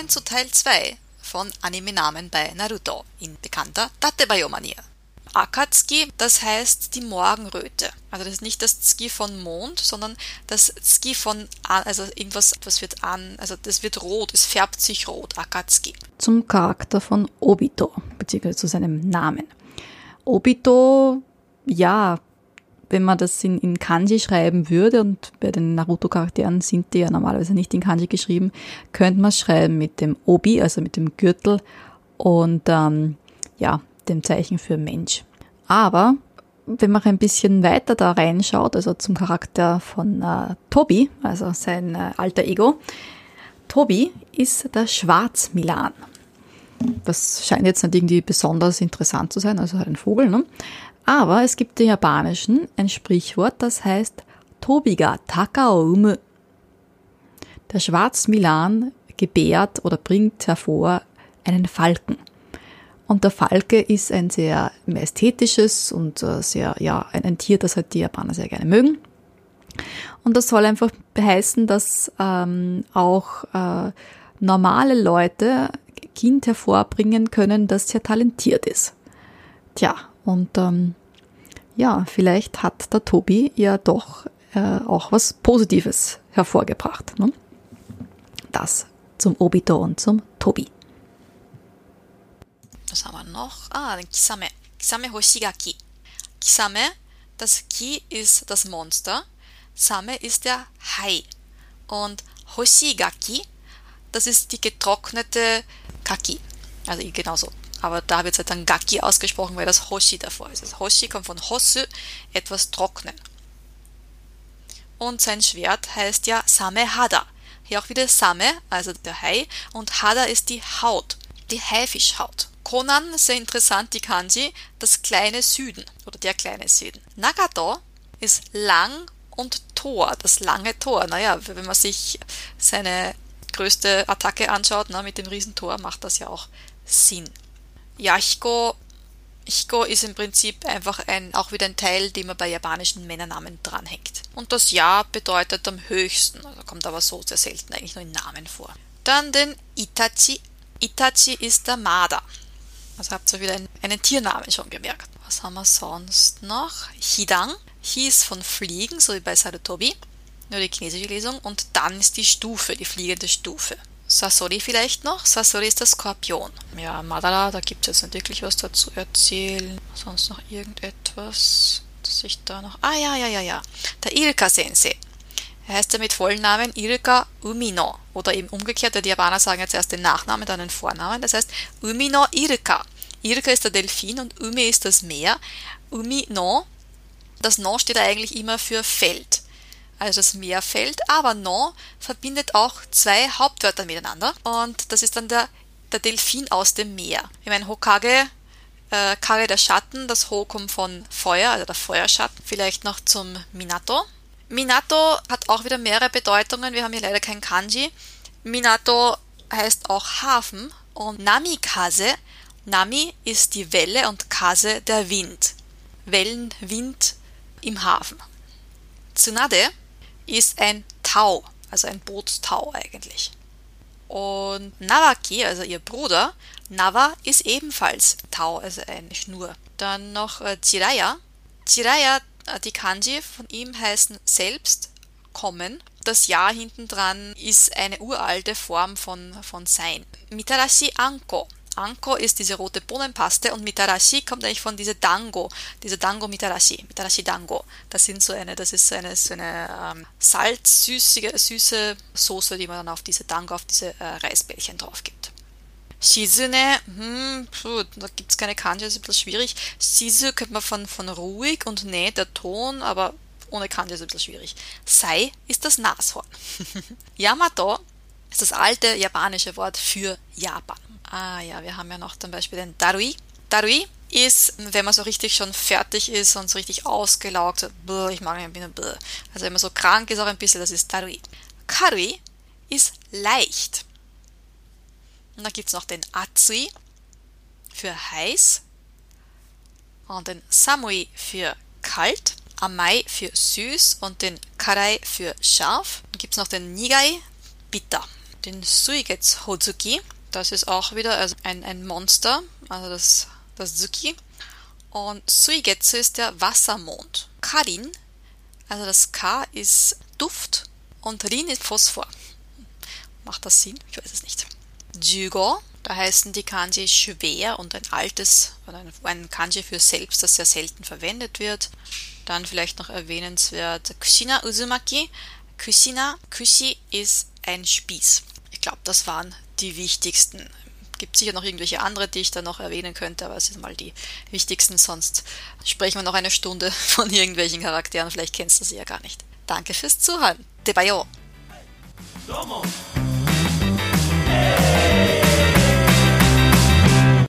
kommen zu Teil 2 von Anime-Namen bei Naruto in bekannter Tatebayo-Manier. Akatsuki, das heißt die Morgenröte. Also das ist nicht das Tsuki von Mond, sondern das Tsuki von, also irgendwas, was wird an, also das wird rot, es färbt sich rot, Akatsuki. Zum Charakter von Obito, beziehungsweise zu seinem Namen. Obito, ja, wenn man das in, in Kanji schreiben würde, und bei den Naruto-Charakteren sind die ja normalerweise nicht in Kanji geschrieben, könnte man es schreiben mit dem Obi, also mit dem Gürtel und ähm, ja, dem Zeichen für Mensch. Aber wenn man ein bisschen weiter da reinschaut, also zum Charakter von äh, Tobi, also sein äh, alter Ego, Tobi ist der Schwarzmilan. Das scheint jetzt nicht irgendwie besonders interessant zu sein, also halt ein Vogel, ne? Aber es gibt im Japanischen ein Sprichwort, das heißt Tobiga Takaumu. Der Schwarzmilan gebärt oder bringt hervor einen Falken. Und der Falke ist ein sehr ästhetisches und äh, sehr, ja, ein, Tier, das halt die Japaner sehr gerne mögen. Und das soll einfach beheißen, dass ähm, auch äh, normale Leute Kind hervorbringen können, das sehr talentiert ist. Tja, und ähm, ja, vielleicht hat der Tobi ja doch äh, auch was Positives hervorgebracht. Ne? Das zum Obito und zum Tobi. Was haben wir noch? Ah, den Kisame. Kisame Hoshigaki. Kisame, das Ki ist das Monster. Same ist der Hai. Und Hoshigaki, das ist die getrocknete Kaki. Also genauso. Aber da wird es halt dann Gaki ausgesprochen, weil das Hoshi davor ist. Das Hoshi kommt von Hosu, etwas trocknen. Und sein Schwert heißt ja Same Hada. Hier auch wieder Same, also der Hai, und Hada ist die Haut, die Haifischhaut. Konan, sehr interessant, die Kanji, das kleine Süden oder der kleine Süden. Nagato ist lang und Tor, das lange Tor. Naja, wenn man sich seine größte Attacke anschaut, na, mit dem Riesentor, macht das ja auch Sinn. Yachiko, Hiko ist im Prinzip einfach ein, auch wieder ein Teil, den man bei japanischen Männernamen dranhängt. Und das Ja bedeutet am höchsten, also kommt aber so sehr selten eigentlich nur in Namen vor. Dann den Itachi. Itachi ist der Marder. Also habt ihr wieder einen, einen Tiernamen schon gemerkt. Was haben wir sonst noch? Hidang. Hi ist von Fliegen, so wie bei Sarutobi. Nur die chinesische Lesung. Und dann ist die Stufe, die fliegende Stufe. Sasori vielleicht noch. Sasori ist der Skorpion. Ja, Madara, da gibt es jetzt nicht wirklich was dazu erzählen. Sonst noch irgendetwas, dass ich da noch... Ah, ja, ja, ja, ja. Der Ilka-Sensei. Er heißt ja mit vollen Namen Ilka Umino. Oder eben umgekehrt, die Japaner sagen jetzt erst den Nachnamen, dann den Vornamen. Das heißt Umino Ilka. Ilka ist der Delfin und Umi ist das Meer. Umino, das No steht eigentlich immer für Feld. Also das Meerfeld. Aber No verbindet auch zwei Hauptwörter miteinander. Und das ist dann der, der Delfin aus dem Meer. Ich meine, Hokage äh, Kage der Schatten, das Ho kommt von Feuer, also der Feuerschatten. Vielleicht noch zum Minato. Minato hat auch wieder mehrere Bedeutungen. Wir haben hier leider kein Kanji. Minato heißt auch Hafen und Namikaze. Nami ist die Welle und Kase der Wind. Wellen, Wind im Hafen. Tsunade ist ein Tau, also ein Bootstau eigentlich. Und Nawaki, also ihr Bruder, Nawa ist ebenfalls Tau, also eine Schnur. Dann noch äh, Jiraya. Jiraya äh, die Kanji von ihm heißen selbst kommen. Das Ja hinten dran ist eine uralte Form von, von Sein. Mitarashi Anko. Anko ist diese rote Bohnenpaste und Mitarashi kommt eigentlich von dieser Dango, diese Dango Mitarashi, Mitarashi Dango. Das sind so eine, das ist so eine, so eine ähm, salzsüßige, süße Soße, die man dann auf diese Dango, auf diese äh, Reisbällchen drauf gibt. Shizune, hm, puh, da gibt's keine Kanji, das ist ein bisschen schwierig. Shizu könnte man von, von ruhig und ne, der Ton, aber ohne Kanji ist ein bisschen schwierig. Sai ist das Nashorn. Yamato ist das alte japanische Wort für Japan. Ah ja, wir haben ja noch zum Beispiel den Darui. Darui ist, wenn man so richtig schon fertig ist und so richtig ausgelaugt, so, ich mag nicht, bin bläh. also wenn man so krank ist auch ein bisschen, das ist Darui. Karui ist leicht. Und dann gibt es noch den Atsui für heiß und den Samui für kalt, Amai für süß und den Karai für scharf. Dann gibt es noch den Nigai, bitter. den Suigetsu Hozuki. Das ist auch wieder also ein, ein Monster, also das, das Zuki. Und Suigetsu ist der Wassermond. Karin, also das K ist Duft und Rin ist Phosphor. Macht das Sinn? Ich weiß es nicht. Jugo, da heißen die Kanji schwer und ein altes, oder ein Kanji für selbst, das sehr selten verwendet wird. Dann vielleicht noch erwähnenswert Kushina Uzumaki. Kushina, Kushi ist ein Spieß. Ich glaube, das waren die wichtigsten. Gibt sicher noch irgendwelche andere, die ich da noch erwähnen könnte, aber es sind mal die wichtigsten. Sonst sprechen wir noch eine Stunde von irgendwelchen Charakteren. Vielleicht kennst du sie ja gar nicht. Danke fürs Zuhören. De bayo.